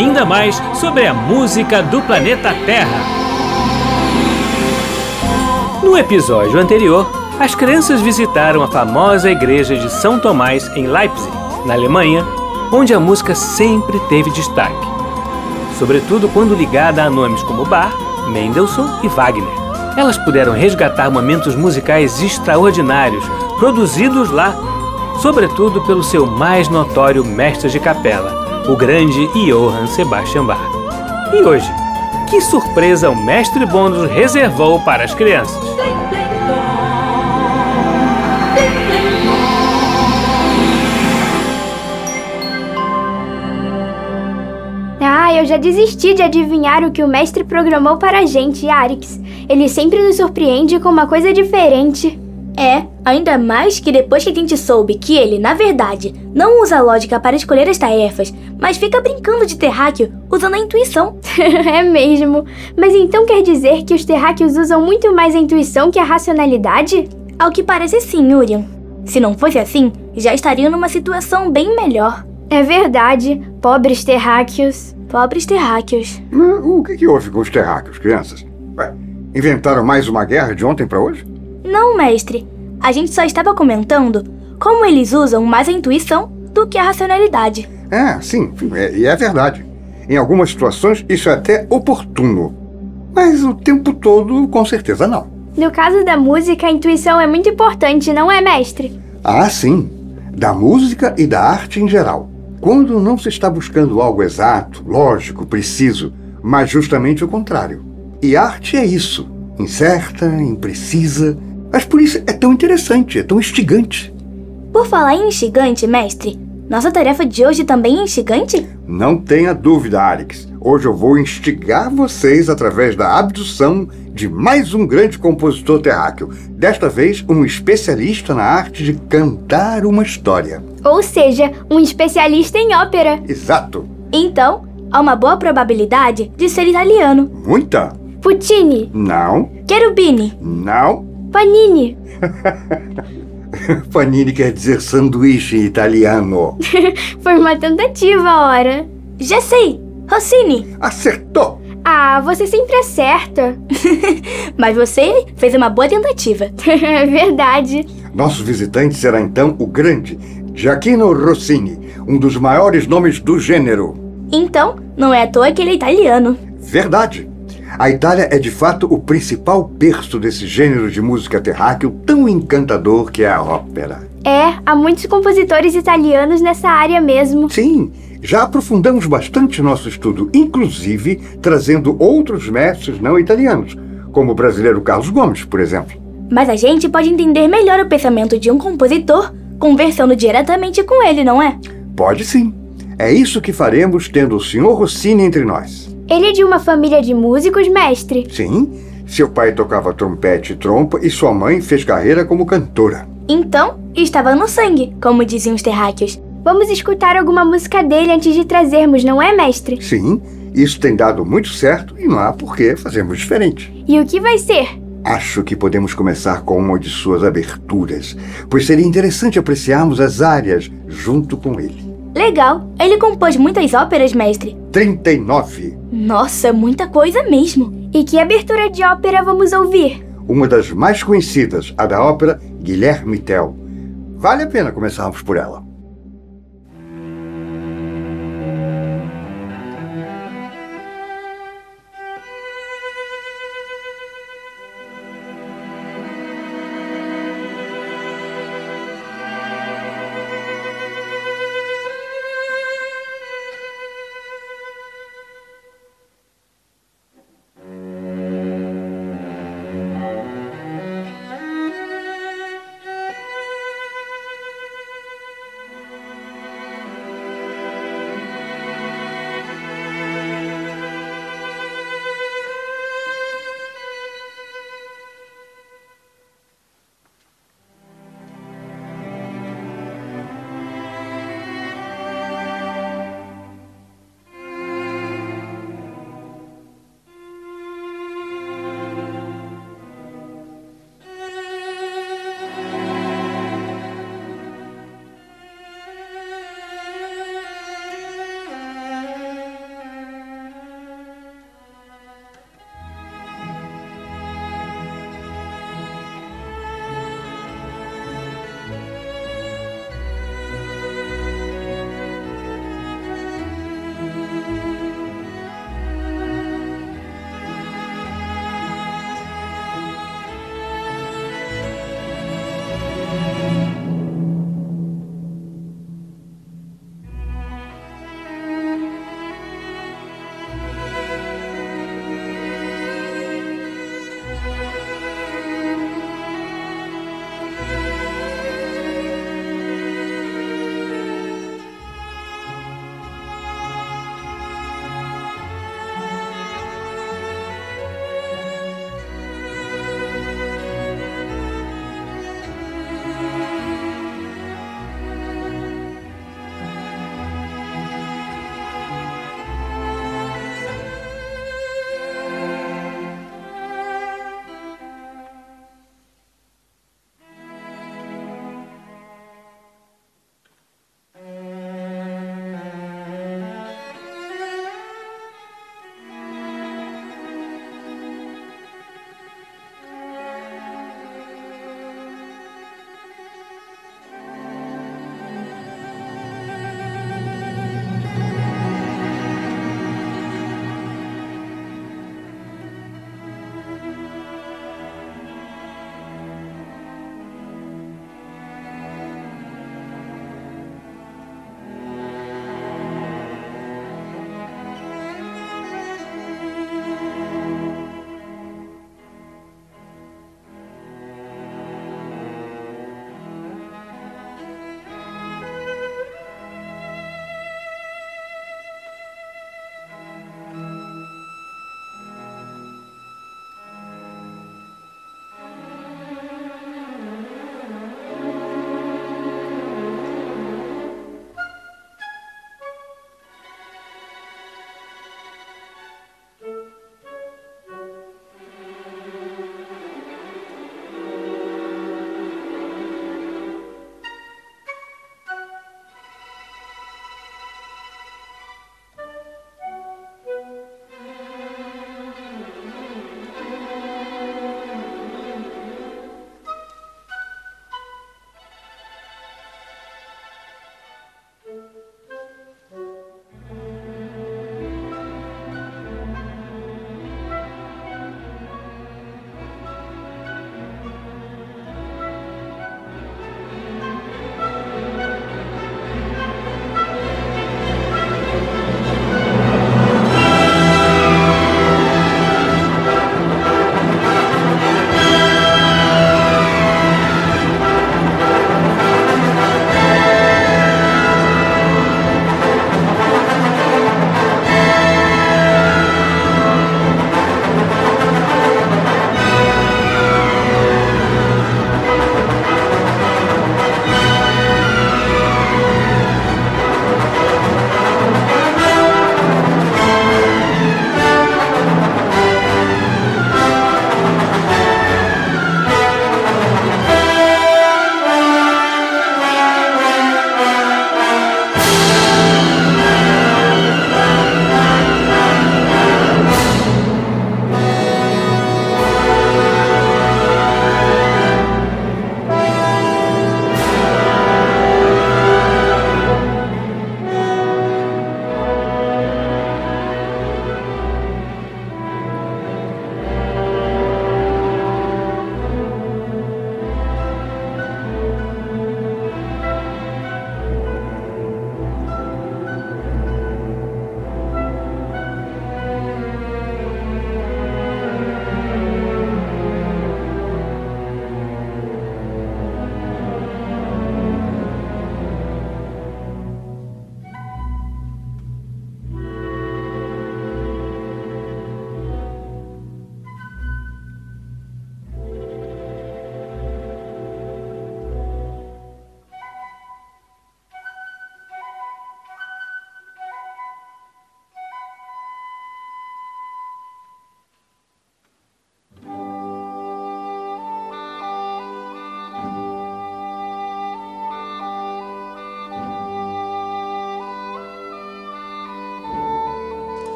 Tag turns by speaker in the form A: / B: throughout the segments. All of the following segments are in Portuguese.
A: ainda mais sobre a música do planeta Terra. No episódio anterior, as crianças visitaram a famosa igreja de São Tomás em Leipzig, na Alemanha, onde a música sempre teve destaque, sobretudo quando ligada a nomes como Bach, Mendelssohn e Wagner. Elas puderam resgatar momentos musicais extraordinários produzidos lá, sobretudo pelo seu mais notório mestre de capela, o grande Johann Sebastian Bach. E hoje, que surpresa o mestre Bônus reservou para as crianças?
B: Ah, eu já desisti de adivinhar o que o mestre programou para a gente, Arix. Ele sempre nos surpreende com uma coisa diferente.
C: É, ainda mais que depois que a gente soube que ele, na verdade, não usa a lógica para escolher as tarefas, mas fica brincando de terráqueo usando a intuição.
B: é mesmo. Mas então quer dizer que os terráqueos usam muito mais a intuição que a racionalidade?
C: Ao que parece sim, Urian. Se não fosse assim, já estariam numa situação bem melhor.
B: É verdade. Pobres terráqueos.
C: Pobres terráqueos.
D: Mas o que, que houve com os terráqueos, crianças? Ué, inventaram mais uma guerra de ontem para hoje?
C: Não, mestre. A gente só estava comentando como eles usam mais a intuição do que a racionalidade.
D: É, sim, é, e é verdade. Em algumas situações isso é até oportuno. Mas o tempo todo, com certeza não.
B: No caso da música, a intuição é muito importante, não é, mestre?
D: Ah, sim. Da música e da arte em geral. Quando não se está buscando algo exato, lógico, preciso, mas justamente o contrário. E arte é isso: incerta, imprecisa, mas por isso é tão interessante, é tão instigante.
C: Por falar em instigante, mestre, nossa tarefa de hoje também é instigante?
D: Não tenha dúvida, Alex. Hoje eu vou instigar vocês através da abdução de mais um grande compositor terráqueo. Desta vez, um especialista na arte de cantar uma história.
B: Ou seja, um especialista em ópera.
D: Exato.
C: Então, há uma boa probabilidade de ser italiano.
D: Muita?
B: Puccini.
D: Não.
C: Cherubini.
D: Não.
B: Panini.
D: Panini quer dizer sanduíche em italiano.
B: Foi uma tentativa, ora.
C: Já sei. Rossini.
D: Acertou.
B: Ah, você sempre acerta.
C: Mas você fez uma boa tentativa.
B: é verdade.
D: Nosso visitante será então o grande Giacchino Rossini, um dos maiores nomes do gênero.
C: Então, não é à toa que ele é italiano.
D: Verdade. A Itália é de fato o principal berço desse gênero de música terráqueo tão encantador que é a ópera.
B: É, há muitos compositores italianos nessa área mesmo.
D: Sim, já aprofundamos bastante nosso estudo, inclusive trazendo outros mestres não italianos, como o brasileiro Carlos Gomes, por exemplo.
C: Mas a gente pode entender melhor o pensamento de um compositor conversando diretamente com ele, não é?
D: Pode sim. É isso que faremos tendo o Sr. Rossini entre nós.
B: Ele é de uma família de músicos, mestre?
D: Sim. Seu pai tocava trompete e trompa e sua mãe fez carreira como cantora.
C: Então, estava no sangue, como diziam os terráqueos.
B: Vamos escutar alguma música dele antes de trazermos, não é, mestre?
D: Sim, isso tem dado muito certo e não há por que fazermos diferente.
B: E o que vai ser?
D: Acho que podemos começar com uma de suas aberturas, pois seria interessante apreciarmos as áreas junto com ele.
C: Legal. Ele compôs muitas óperas, mestre.
D: 39.
C: Nossa, muita coisa mesmo.
B: E que abertura de ópera vamos ouvir?
D: Uma das mais conhecidas, a da ópera Guilherme Tell. Vale a pena começarmos por ela.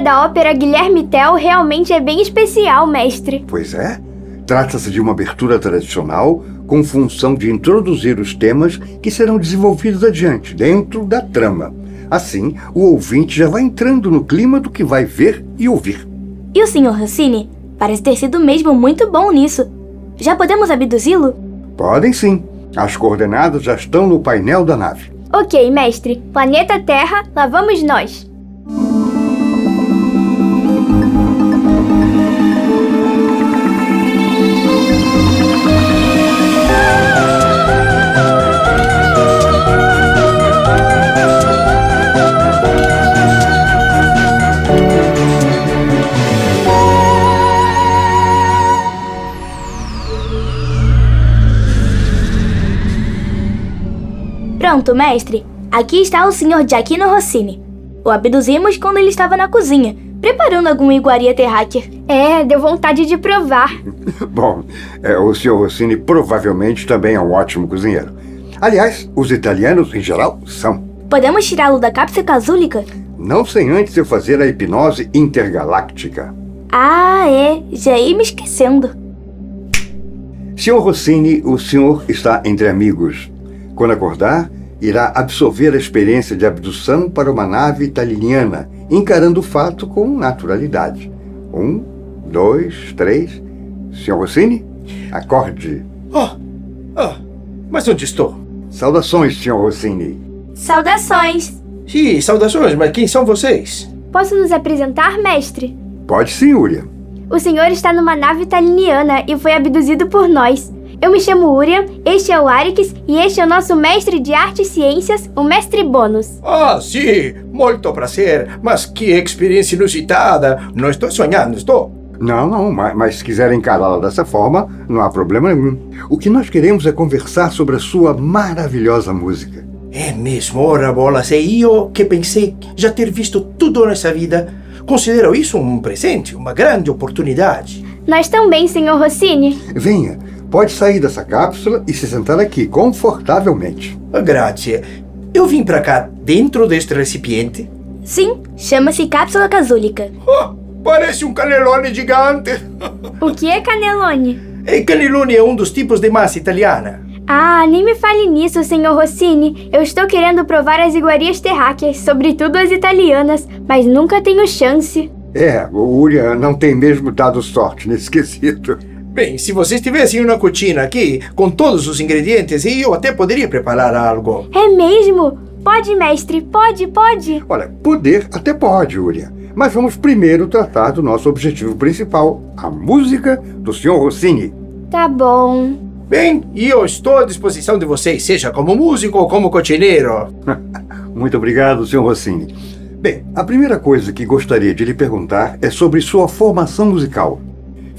B: Abertura da ópera Guilherme Tell realmente é bem especial, mestre.
D: Pois é. Trata-se de uma abertura tradicional com função de introduzir os temas que serão desenvolvidos adiante, dentro da trama. Assim, o ouvinte já vai entrando no clima do que vai ver e ouvir.
C: E o Sr. Rossini parece ter sido mesmo muito bom nisso. Já podemos abduzi-lo?
D: Podem sim. As coordenadas já estão no painel da nave.
B: Ok, mestre. Planeta Terra, lá vamos nós.
C: Pronto, mestre. Aqui está o Sr. Giacchino Rossini. O abduzimos quando ele estava na cozinha, preparando alguma iguaria terráquea.
B: É, deu vontade de provar.
D: Bom, é, o Sr. Rossini provavelmente também é um ótimo cozinheiro. Aliás, os italianos, em geral, são.
C: Podemos tirá-lo da cápsula casúlica?
D: Não sem antes eu fazer a hipnose intergaláctica.
C: Ah, é. Já ia me esquecendo.
D: Sr. Rossini, o senhor está entre amigos. Quando acordar, irá absorver a experiência de abdução para uma nave italiana, encarando o fato com naturalidade. Um, dois, três. Sr. Rossini, acorde.
E: Oh, oh, mas onde estou?
D: Saudações, senhor Rossini.
B: Saudações.
E: Sim, saudações, mas quem são vocês?
B: Posso nos apresentar, mestre?
D: Pode sim, Urian.
B: O senhor está numa nave italiniana e foi abduzido por nós. Eu me chamo Urian, este é o Arix e este é o nosso mestre de arte e ciências, o mestre Bônus.
E: Ah, sim, muito prazer, mas que experiência inusitada. Não estou sonhando, estou?
D: Não, não, mas, mas se quiser encará-la dessa forma, não há problema nenhum. O que nós queremos é conversar sobre a sua maravilhosa música.
E: É mesmo, ora bolas, e eu que pensei já ter visto tudo nessa vida. Considero isso um presente, uma grande oportunidade.
B: Nós também, senhor Rossini.
D: Venha, pode sair dessa cápsula e se sentar aqui confortavelmente.
E: Grazie. Eu vim para cá dentro deste recipiente.
C: Sim, chama-se cápsula casúlica.
E: Oh, parece um canelone gigante.
B: O que é canelone?
E: E canelone é um dos tipos de massa italiana.
B: Ah, nem me fale nisso, senhor Rossini. Eu estou querendo provar as iguarias terráqueas, sobretudo as italianas, mas nunca tenho chance.
D: É, o Urian não tem mesmo dado sorte nesse quesito.
E: Bem, se vocês tivessem uma cotina aqui, com todos os ingredientes, eu até poderia preparar algo.
B: É mesmo? Pode, mestre, pode, pode.
D: Olha, poder até pode, Urian. Mas vamos primeiro tratar do nosso objetivo principal, a música do Sr. Rossini.
B: Tá bom.
E: Bem, e eu estou à disposição de vocês, seja como músico ou como cotineiro.
D: Muito obrigado, Sr. Rossini. Bem, a primeira coisa que gostaria de lhe perguntar é sobre sua formação musical.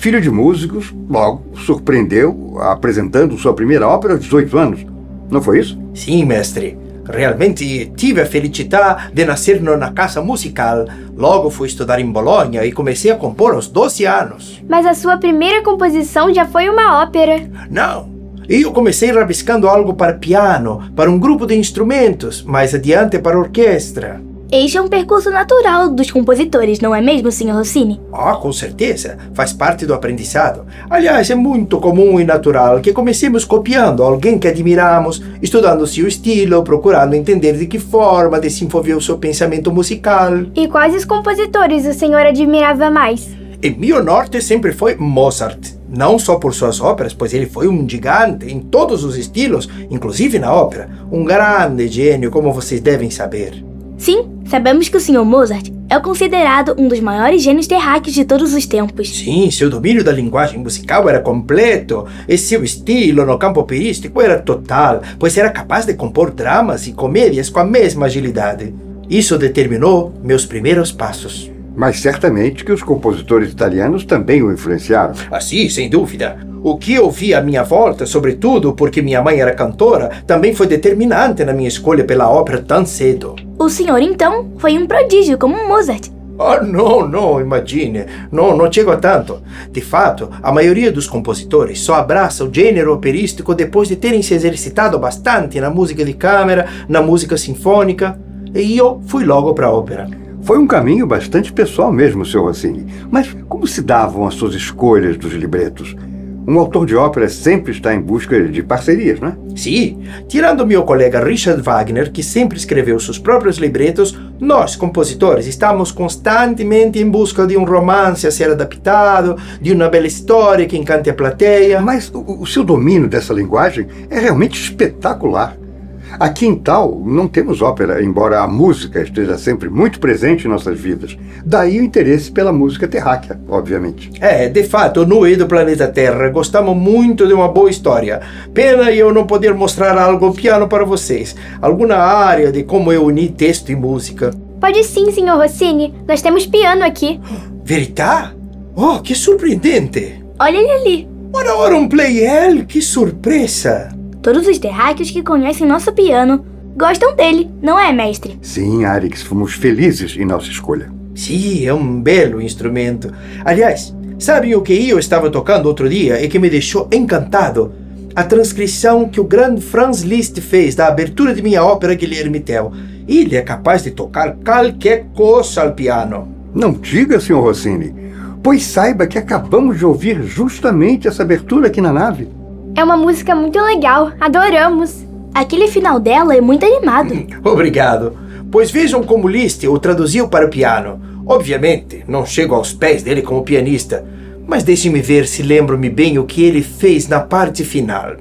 D: Filho de músicos, logo surpreendeu apresentando sua primeira ópera aos 18 anos. Não foi isso?
E: Sim, mestre. Realmente tive a felicidade de nascer numa casa musical. Logo fui estudar em Bolonha e comecei a compor aos 12 anos.
B: Mas a sua primeira composição já foi uma ópera.
E: Não. Eu comecei rabiscando algo para piano, para um grupo de instrumentos, mais adiante para orquestra.
C: Este é um percurso natural dos compositores, não é mesmo, Sr. Rossini?
E: Ah, com certeza. Faz parte do aprendizado. Aliás, é muito comum e natural que comecemos copiando alguém que admiramos, estudando seu estilo, procurando entender de que forma desenvolveu seu pensamento musical.
B: E quais os compositores o senhor admirava mais?
E: E meu norte sempre foi Mozart. Não só por suas óperas, pois ele foi um gigante em todos os estilos, inclusive na ópera. Um grande gênio, como vocês devem saber.
C: Sim, sabemos que o Sr. Mozart é considerado um dos maiores gênios terráqueos de todos os tempos.
E: Sim, seu domínio da linguagem musical era completo e seu estilo no campo operístico era total, pois era capaz de compor dramas e comédias com a mesma agilidade. Isso determinou meus primeiros passos.
D: Mas certamente que os compositores italianos também o influenciaram.
E: Ah, sim, sem dúvida. O que eu vi à minha volta, sobretudo porque minha mãe era cantora, também foi determinante na minha escolha pela ópera tão cedo.
C: O senhor, então, foi um prodígio como Mozart.
E: Ah, não, não, imagine. Não, não chego a tanto. De fato, a maioria dos compositores só abraça o gênero operístico depois de terem se exercitado bastante na música de câmara, na música sinfônica. E eu fui logo para a ópera.
D: Foi um caminho bastante pessoal mesmo, Sr. Rossini. Mas como se davam as suas escolhas dos libretos? Um autor de ópera sempre está em busca de parcerias, não é?
E: Sim, tirando meu colega Richard Wagner, que sempre escreveu seus próprios libretos, nós, compositores, estamos constantemente em busca de um romance a ser adaptado, de uma bela história que encante a plateia.
D: Mas o, o seu domínio dessa linguagem é realmente espetacular. Aqui em Tal não temos ópera, embora a música esteja sempre muito presente em nossas vidas. Daí o interesse pela música terráquea, obviamente.
E: É, de fato, no do planeta Terra gostamos muito de uma boa história. Pena eu não poder mostrar algo ao piano para vocês. Alguma área de como eu uni texto e música.
B: Pode sim, senhor Rossini. Nós temos piano aqui.
E: Verità? Oh, que surpreendente!
C: Olha ele ali.
E: Ora, ora, um playel, que surpresa!
C: Todos os terráqueos que conhecem nosso piano gostam dele, não é, mestre?
D: Sim, Arix, fomos felizes em nossa escolha.
E: Sim, é um belo instrumento. Aliás, sabem o que eu estava tocando outro dia e que me deixou encantado? A transcrição que o grande Franz Liszt fez da abertura de minha ópera Guilherme Tell. Ele é capaz de tocar qualquer coisa ao piano.
D: Não diga, Sr. Rossini, pois saiba que acabamos de ouvir justamente essa abertura aqui na nave.
B: É uma música muito legal, adoramos.
C: Aquele final dela é muito animado.
E: Obrigado. Pois vejam como Liszt o traduziu para o piano. Obviamente, não chego aos pés dele como pianista, mas deixe-me ver se lembro-me bem o que ele fez na parte final.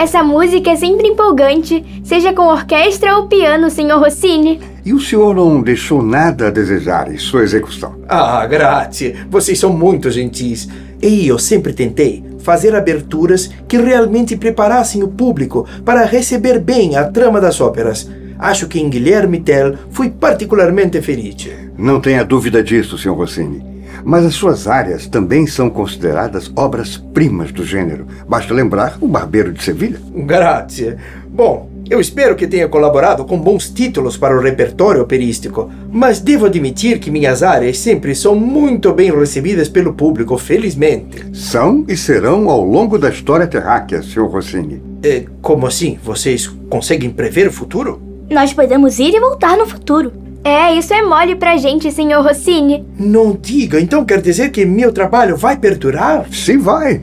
B: Essa música é sempre empolgante, seja com orquestra ou piano, Sr. Rossini.
D: E o senhor não deixou nada a desejar em sua execução.
E: Ah, grazie. Vocês são muito gentis. E eu sempre tentei fazer aberturas que realmente preparassem o público para receber bem a trama das óperas. Acho que em Guilherme Tell fui particularmente feliz.
D: Não tenha dúvida disso, Sr. Rossini. Mas as suas áreas também são consideradas obras-primas do gênero. Basta lembrar o Barbeiro de Sevilha.
E: Grazie. Bom, eu espero que tenha colaborado com bons títulos para o repertório operístico, mas devo admitir que minhas áreas sempre são muito bem recebidas pelo público, felizmente.
D: São e serão ao longo da história terráquea, Sr. Rossini.
E: É, como assim? Vocês conseguem prever o futuro?
C: Nós podemos ir e voltar no futuro.
B: É, isso é mole pra gente, Sr. Rossini.
E: Não diga, então quer dizer que meu trabalho vai perdurar?
D: Sim, vai.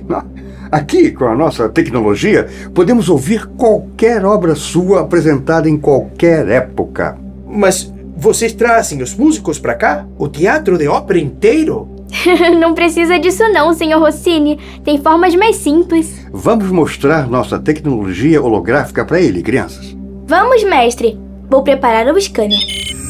D: Aqui, com a nossa tecnologia, podemos ouvir qualquer obra sua apresentada em qualquer época.
E: Mas vocês trazem os músicos para cá? O teatro de ópera inteiro?
B: não precisa disso não, Sr. Rossini. Tem formas mais simples.
D: Vamos mostrar nossa tecnologia holográfica para ele, crianças.
C: Vamos, mestre. Vou preparar o scanner.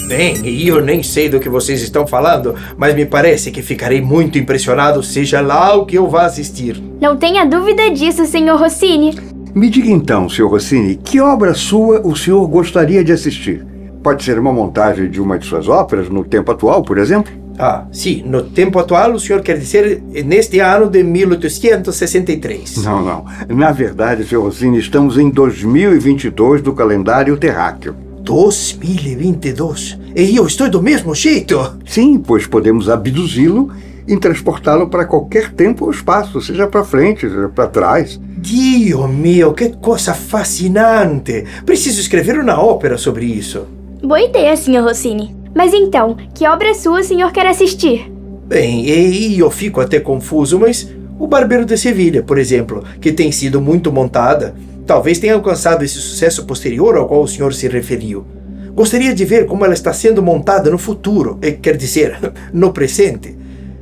E: Bem, e eu nem sei do que vocês estão falando, mas me parece que ficarei muito impressionado, seja lá o que eu vá assistir.
B: Não tenha dúvida disso, Sr. Rossini.
D: Me diga então, Sr. Rossini, que obra sua o senhor gostaria de assistir? Pode ser uma montagem de uma de suas óperas no tempo atual, por exemplo?
E: Ah, sim, no tempo atual o senhor quer dizer neste ano de 1863.
D: Não, não. Na verdade, Sr. Rossini, estamos em 2022 do calendário terráqueo.
E: 2022? E eu estou do mesmo jeito?
D: Sim, pois podemos abduzi-lo e transportá-lo para qualquer tempo ou espaço, seja para frente, seja para trás.
E: Dio mio, que coisa fascinante! Preciso escrever uma ópera sobre isso.
C: Boa ideia, Sr. Rossini.
B: Mas então, que obra sua o senhor quer assistir?
E: Bem, e eu fico até confuso, mas o Barbeiro de Sevilha, por exemplo, que tem sido muito montada, talvez tenha alcançado esse sucesso posterior ao qual o senhor se referiu. Gostaria de ver como ela está sendo montada no futuro, eh, quer dizer, no presente.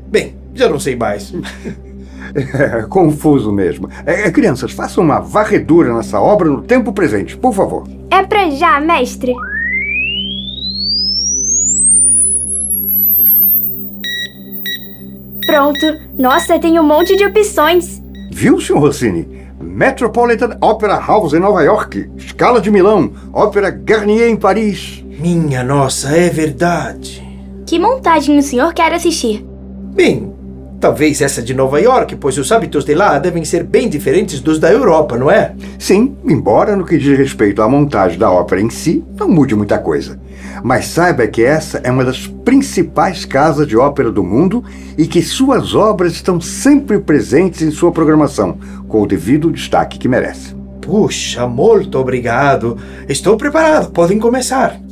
E: Bem, já não sei mais.
D: É, confuso mesmo. É, crianças, façam uma varredura nessa obra no tempo presente, por favor.
B: É pra já, mestre. Pronto. Nossa, tem um monte de opções.
D: Viu, Sr. Rossini? Metropolitan Opera House em Nova York, Scala de Milão, Ópera Garnier em Paris.
E: Minha nossa, é verdade.
C: Que montagem o senhor quer assistir?
E: Bem, talvez essa de Nova York, pois os hábitos de lá devem ser bem diferentes dos da Europa, não é?
D: Sim, embora no que diz respeito à montagem da ópera em si, não mude muita coisa. Mas saiba que essa é uma das principais casas de ópera do mundo e que suas obras estão sempre presentes em sua programação, com o devido destaque que merece.
E: Puxa, muito obrigado. Estou preparado, podem começar.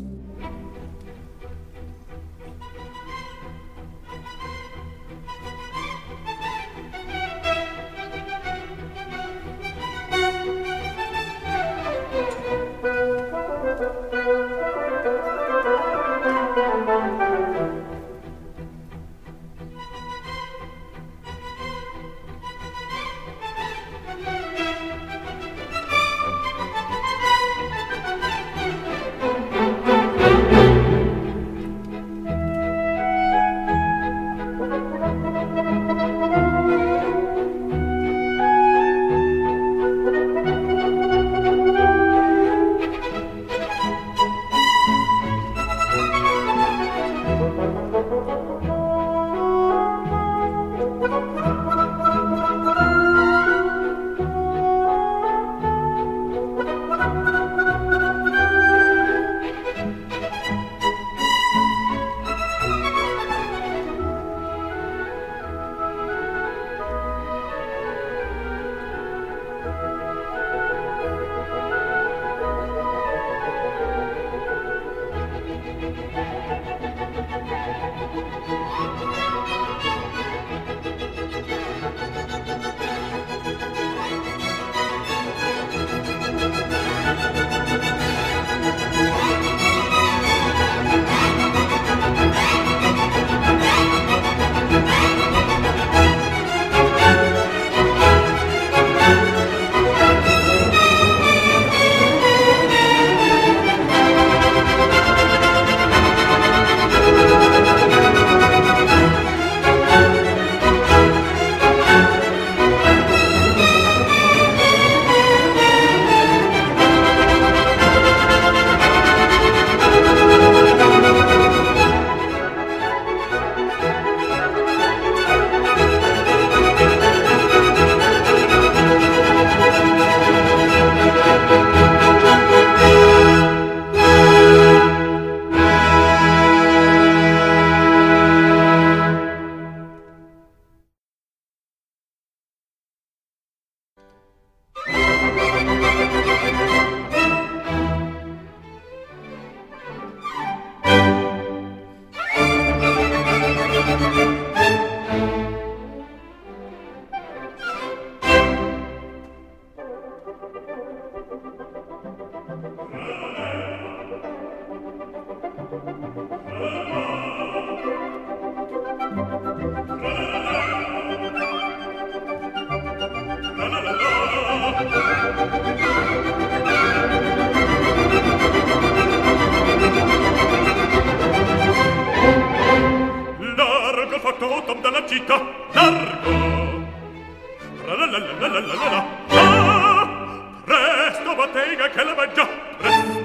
F: che la mangia presto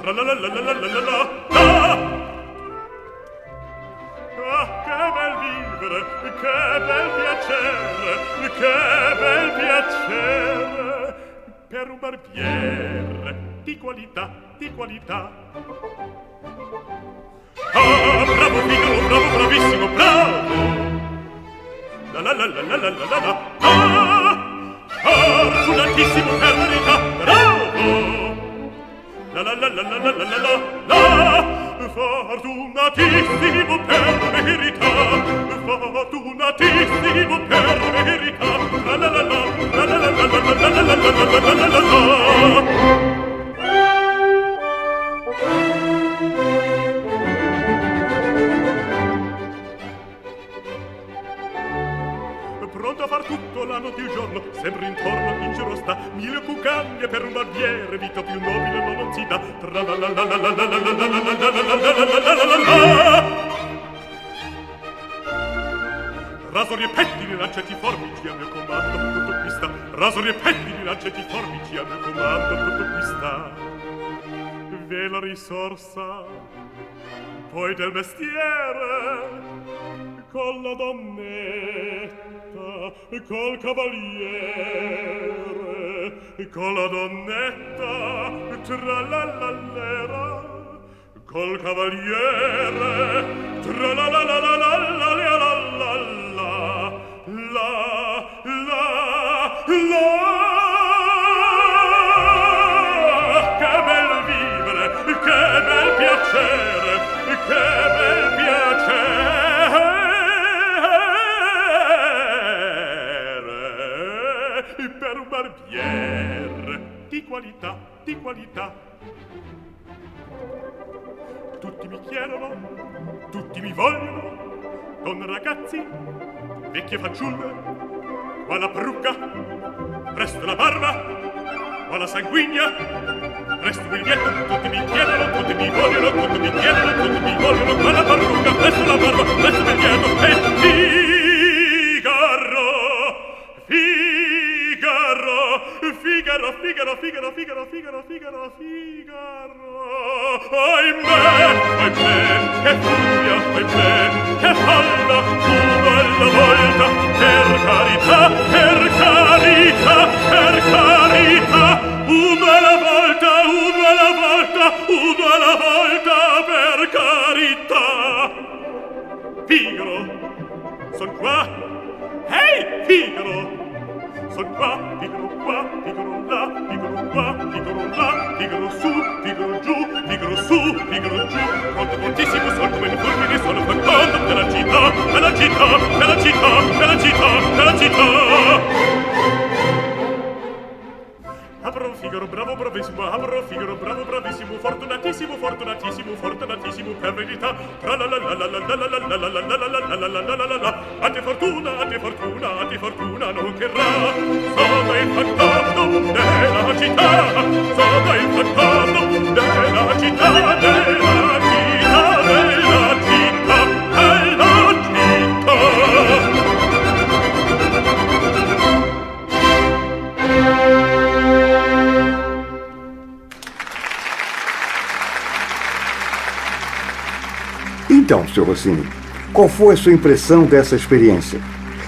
F: tra la la la la la la la la Ah, che bel vivere, che bel piacere, che bel piacere per un barbiere di qualità, di qualità. Ah, bravo Figaro, bravo, bravissimo, bravo! La la la la la la la la la! Ah, fortunatissimo La la la cavaliere con la donnetta tra la lallera col cavaliere tra la la la la la. Ragazzi, vecchie fanciulle, qua la parrucca, presto la barba, qua la sanguigna, presto il biglietto, tutti mi chiedono, tutti mi vogliono, tutti mi chiedono, tutti mi vogliono, qua la parrucca, presto la barba, presto il biglietto, e Figaro, Figaro, Figaro, Figaro, Figaro, Figaro, Figaro, Figaro, Figaro. Ahimè, ahimè, che furia poi che falla uno alla volta. Per carità per carità per carità uno alla volta uno alla volta uno alla volta per carità. Figaro son qua. Ehi hey, Figaro. Son qua, Figaro, qua, tigro là, tigro qua, tigro là, tigro su, tigro giù, tigro su, figaro giù quanto moltissimo sol come le fulmini sono fantanto per la città per la città per la città per la città per la città Avrò Figaro, bravo, bravissimo, avrò Figaro, bravo, bravissimo, fortunatissimo, fortunatissimo, fortunatissimo, per verità. Tra la la la la la la la la la la la la la la la la la la la A te fortuna, a te fortuna, a te fortuna non terrà. Sono il fantasma della città, sono il fantasma della città, della città.
D: Então, Sr. Rossini, qual foi a sua impressão dessa experiência?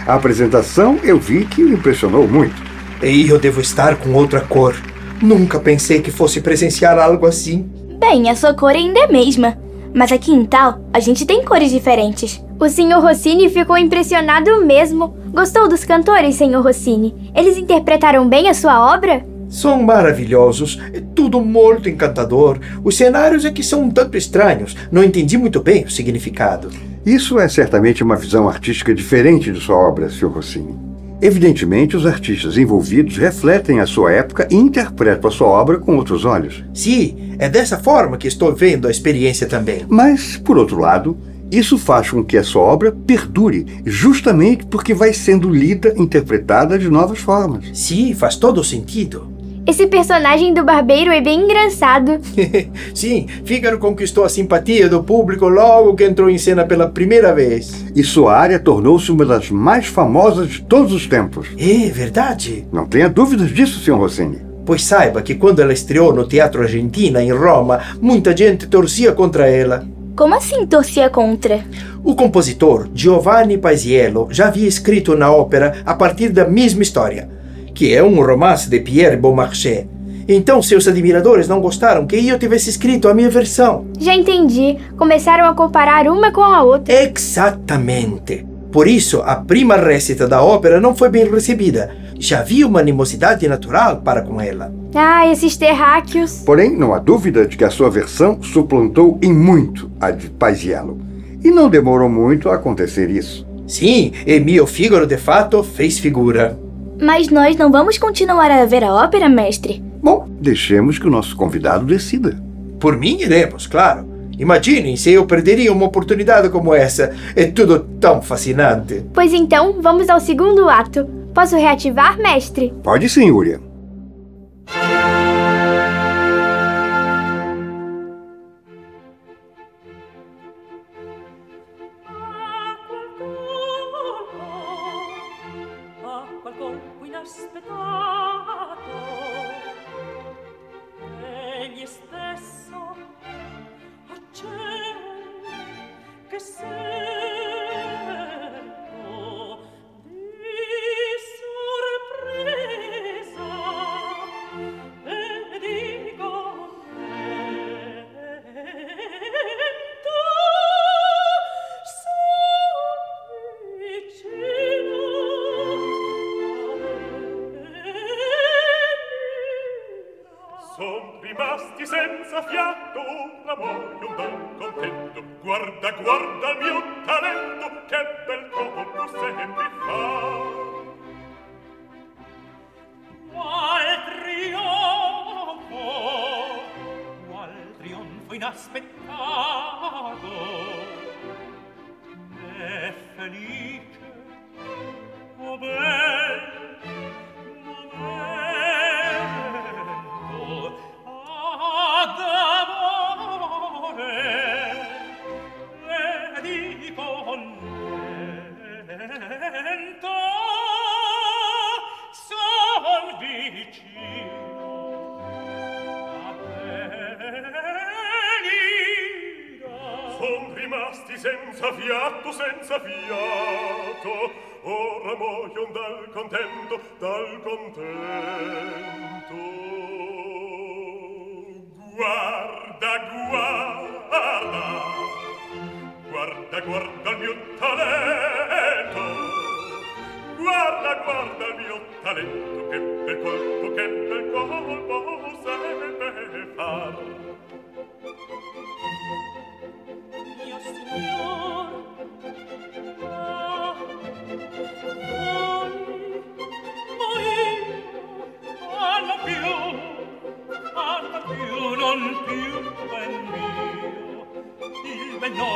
D: A apresentação eu vi que o impressionou muito.
E: E eu devo estar com outra cor. Nunca pensei que fosse presenciar algo assim.
C: Bem, a sua cor ainda é a mesma. Mas aqui em Tal, a gente tem cores diferentes.
B: O Sr. Rossini ficou impressionado mesmo. Gostou dos cantores, Sr. Rossini? Eles interpretaram bem a sua obra?
E: São maravilhosos, é tudo muito encantador. Os cenários é que são um tanto estranhos. Não entendi muito bem o significado.
D: Isso é certamente uma visão artística diferente de sua obra, Sr. Rossini. Evidentemente, os artistas envolvidos refletem a sua época e interpretam a sua obra com outros olhos.
E: Sim, é dessa forma que estou vendo a experiência também.
D: Mas, por outro lado, isso faz com que a sua obra perdure, justamente porque vai sendo lida, interpretada de novas formas.
E: Sim, faz todo sentido.
B: Esse personagem do barbeiro é bem engraçado.
E: Sim, Fígaro conquistou a simpatia do público logo que entrou em cena pela primeira vez.
D: E sua área tornou-se uma das mais famosas de todos os tempos.
E: É verdade.
D: Não tenha dúvidas disso, Sr. Rossini.
E: Pois saiba que quando ela estreou no Teatro Argentina, em Roma, muita gente torcia contra ela.
C: Como assim torcia contra?
E: O compositor Giovanni Paisiello já havia escrito na ópera a partir da mesma história, que é um romance de Pierre Beaumarchais. Então seus admiradores não gostaram que eu tivesse escrito a minha versão.
B: Já entendi. Começaram a comparar uma com a outra.
E: Exatamente. Por isso, a prima récita da ópera não foi bem recebida. Já havia uma animosidade natural para com ela.
B: Ah, esses terráqueos.
D: Porém, não há dúvida de que a sua versão suplantou em muito a de Paisiello. E não demorou muito a acontecer isso.
E: Sim, e mio Figaro de fato fez figura.
C: Mas nós não vamos continuar a ver a ópera, mestre?
D: Bom, deixemos que o nosso convidado decida.
E: Por mim, iremos, claro. Imaginem se eu perderia uma oportunidade como essa. É tudo tão fascinante.
B: Pois então, vamos ao segundo ato. Posso reativar, mestre?
D: Pode sim, Uria.
G: guarda il mio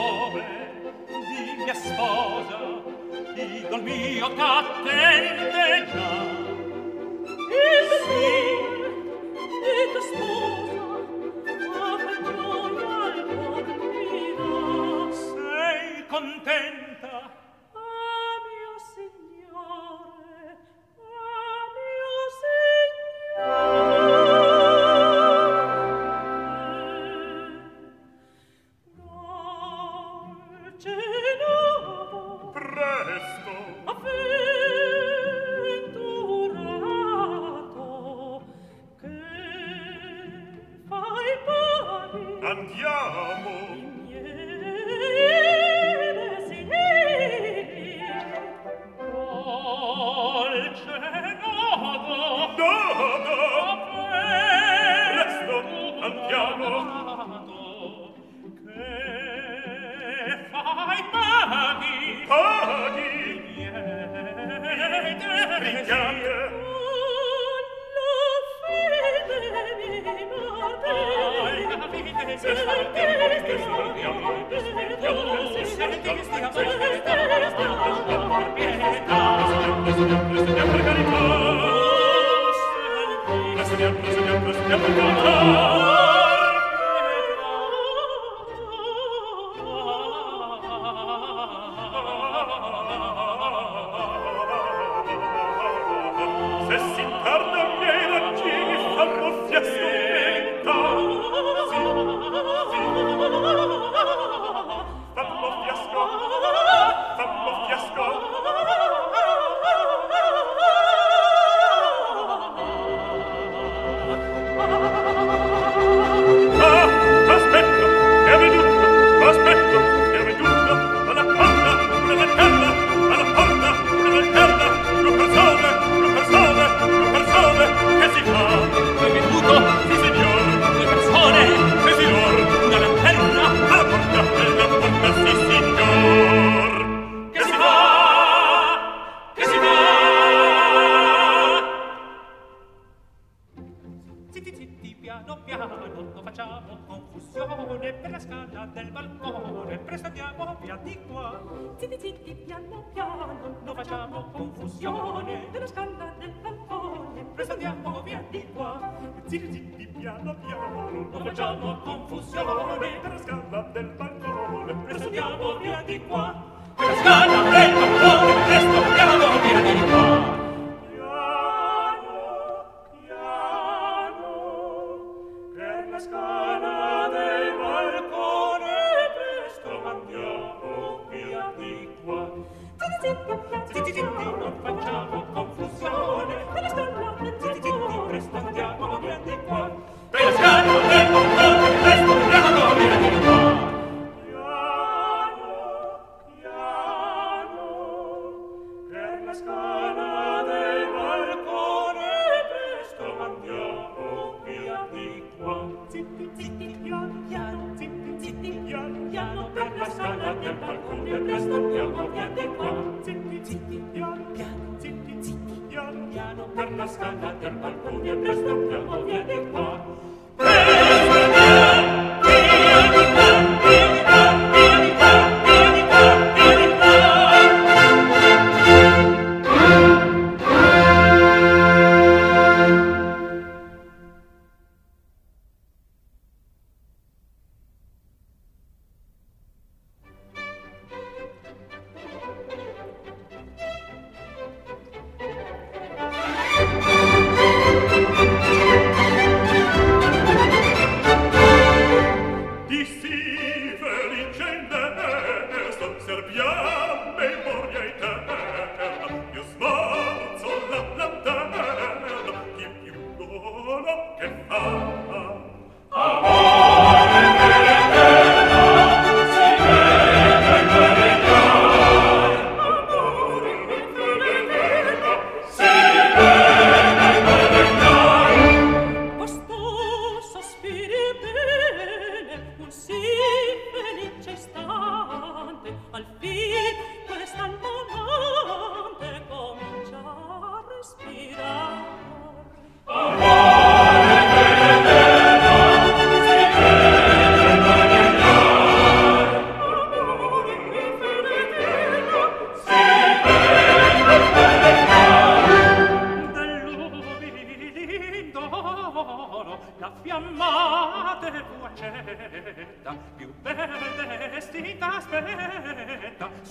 G: nome di mia sposa idol mio t'attende già.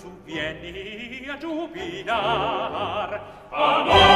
G: su vieni a giubilar. Amor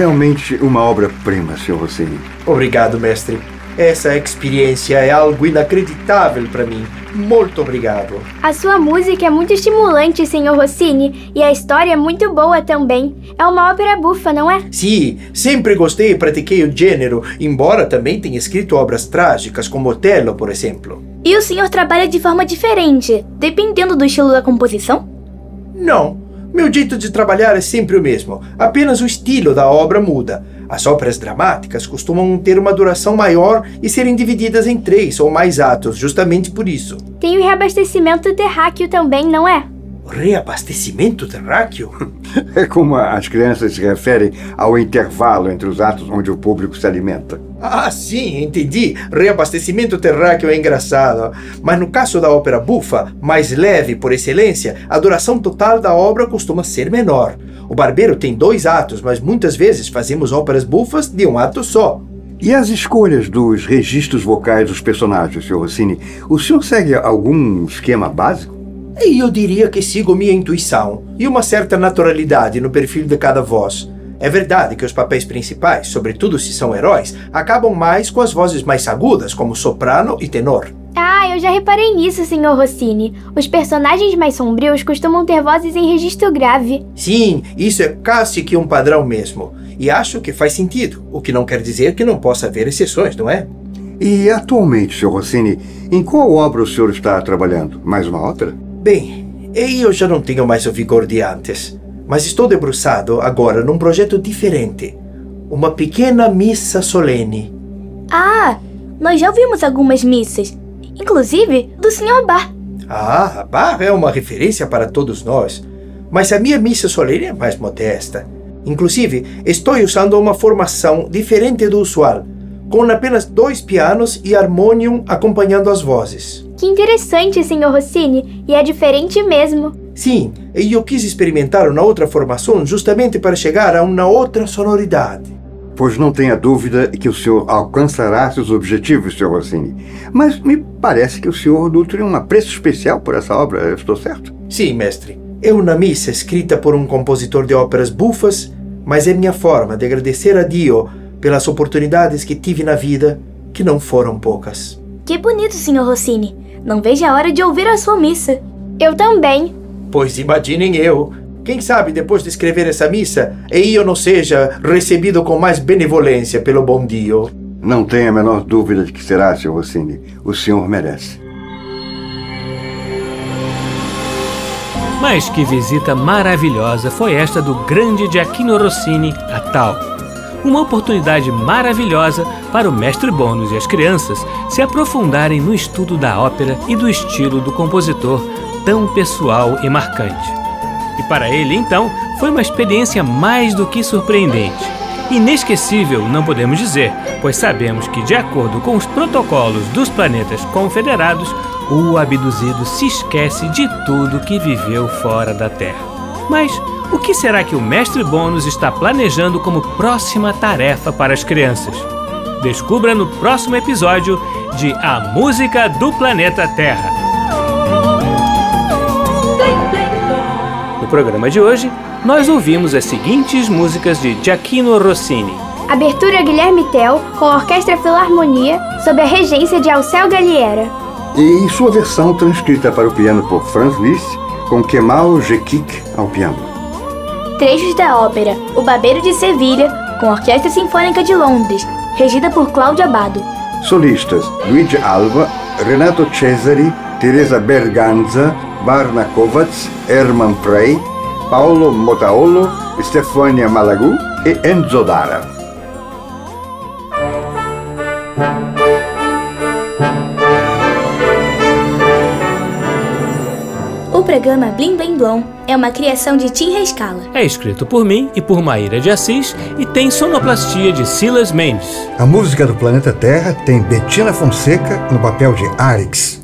D: Realmente uma obra-prima, Sr. Rossini.
E: Obrigado, mestre. Essa experiência é algo inacreditável para mim. Muito obrigado.
B: A sua música é muito estimulante, Sr. Rossini, e a história é muito boa também. É uma ópera bufa, não é?
E: Sim, sempre gostei e pratiquei o gênero, embora também tenha escrito obras trágicas, como Otelo, por exemplo.
C: E o senhor trabalha de forma diferente, dependendo do estilo da composição?
E: Não. Meu jeito de trabalhar é sempre o mesmo, apenas o estilo da obra muda. As óperas dramáticas costumam ter uma duração maior e serem divididas em três ou mais atos, justamente por isso.
B: Tem o reabastecimento terráqueo também, não é?
E: Reabastecimento terráqueo?
D: É como as crianças se referem ao intervalo entre os atos onde o público se alimenta.
E: Ah, sim, entendi. Reabastecimento terráqueo é engraçado. Mas no caso da ópera bufa, mais leve por excelência, a duração total da obra costuma ser menor. O Barbeiro tem dois atos, mas muitas vezes fazemos óperas bufas de um ato só.
D: E as escolhas dos registros vocais dos personagens, Sr. Rossini? O senhor segue algum esquema básico?
E: E eu diria que sigo minha intuição e uma certa naturalidade no perfil de cada voz. É verdade que os papéis principais, sobretudo se são heróis, acabam mais com as vozes mais agudas, como soprano e tenor.
B: Ah, eu já reparei nisso, Sr. Rossini. Os personagens mais sombrios costumam ter vozes em registro grave.
E: Sim, isso é quase que um padrão mesmo. E acho que faz sentido, o que não quer dizer que não possa haver exceções, não é?
D: E atualmente, Sr. Rossini, em qual obra o senhor está trabalhando? Mais uma ópera?
E: Bem, eu já não tenho mais o vigor de antes, mas estou debruçado agora num projeto diferente. Uma pequena missa solene.
C: Ah, nós já ouvimos algumas missas, inclusive do Sr. Bar.
E: Ah, Bach é uma referência para todos nós, mas a minha missa solene é mais modesta. Inclusive, estou usando uma formação diferente do usual, com apenas dois pianos e harmonium acompanhando as vozes.
B: Que interessante, Sr. Rossini, e é diferente mesmo.
E: Sim, e eu quis experimentar uma outra formação justamente para chegar a uma outra sonoridade.
D: Pois não tenha dúvida que o senhor alcançará seus objetivos, Sr. Rossini. Mas me parece que o senhor nutre um apreço especial por essa obra, eu estou certo?
E: Sim, mestre. É uma missa escrita por um compositor de óperas bufas, mas é minha forma de agradecer a Dio pelas oportunidades que tive na vida, que não foram poucas.
C: Que bonito, Sr. Rossini. Não vejo a hora de ouvir a sua missa.
B: Eu também.
E: Pois imaginem eu. Quem sabe depois de escrever essa missa, eu não seja recebido com mais benevolência pelo bom Dio.
D: Não tenha a menor dúvida de que será, Sr. Rossini. O senhor merece.
A: Mas que visita maravilhosa foi esta do grande Giacchino Rossini a Tal. Uma oportunidade maravilhosa para o mestre Bônus e as crianças se aprofundarem no estudo da ópera e do estilo do compositor tão pessoal e marcante. E para ele, então, foi uma experiência mais do que surpreendente. Inesquecível, não podemos dizer, pois sabemos que, de acordo com os protocolos dos planetas confederados, o abduzido se esquece de tudo que viveu fora da Terra. Mas o que será que o mestre Bônus está planejando como próxima tarefa para as crianças? Descubra no próximo episódio de A Música do Planeta Terra. Programa de hoje, nós ouvimos as seguintes músicas de Giacchino Rossini.
B: Abertura Guilherme Tell com a Orquestra Filarmonia, sob a regência de Alceu Galliera.
D: E sua versão transcrita para o piano por Franz Liszt, com Kemal Jekik ao piano.
C: Trechos da ópera O Barbeiro de Sevilha, com a Orquestra Sinfônica de Londres, regida por Cláudio Abado.
D: Solistas Luigi Alva, Renato Cesari, Teresa Berganza, Barna Kovacs, Herman Frey, Paolo Motaolo, Stefania Malagu e Enzo Dara.
C: O programa Blim Blim Blom é uma criação de Tim Rescala.
A: É escrito por mim e por Maíra de Assis e tem sonoplastia de Silas Mendes.
D: A música do planeta Terra tem Bettina Fonseca no papel de Arix.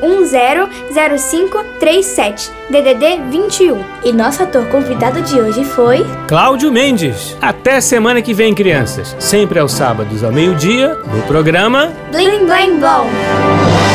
B: 997100537, DDD 21.
C: E nosso ator convidado de hoje foi
A: Cláudio Mendes. Até semana que vem, crianças. Sempre aos sábados ao meio-dia, no programa
B: Blim Blim Blom.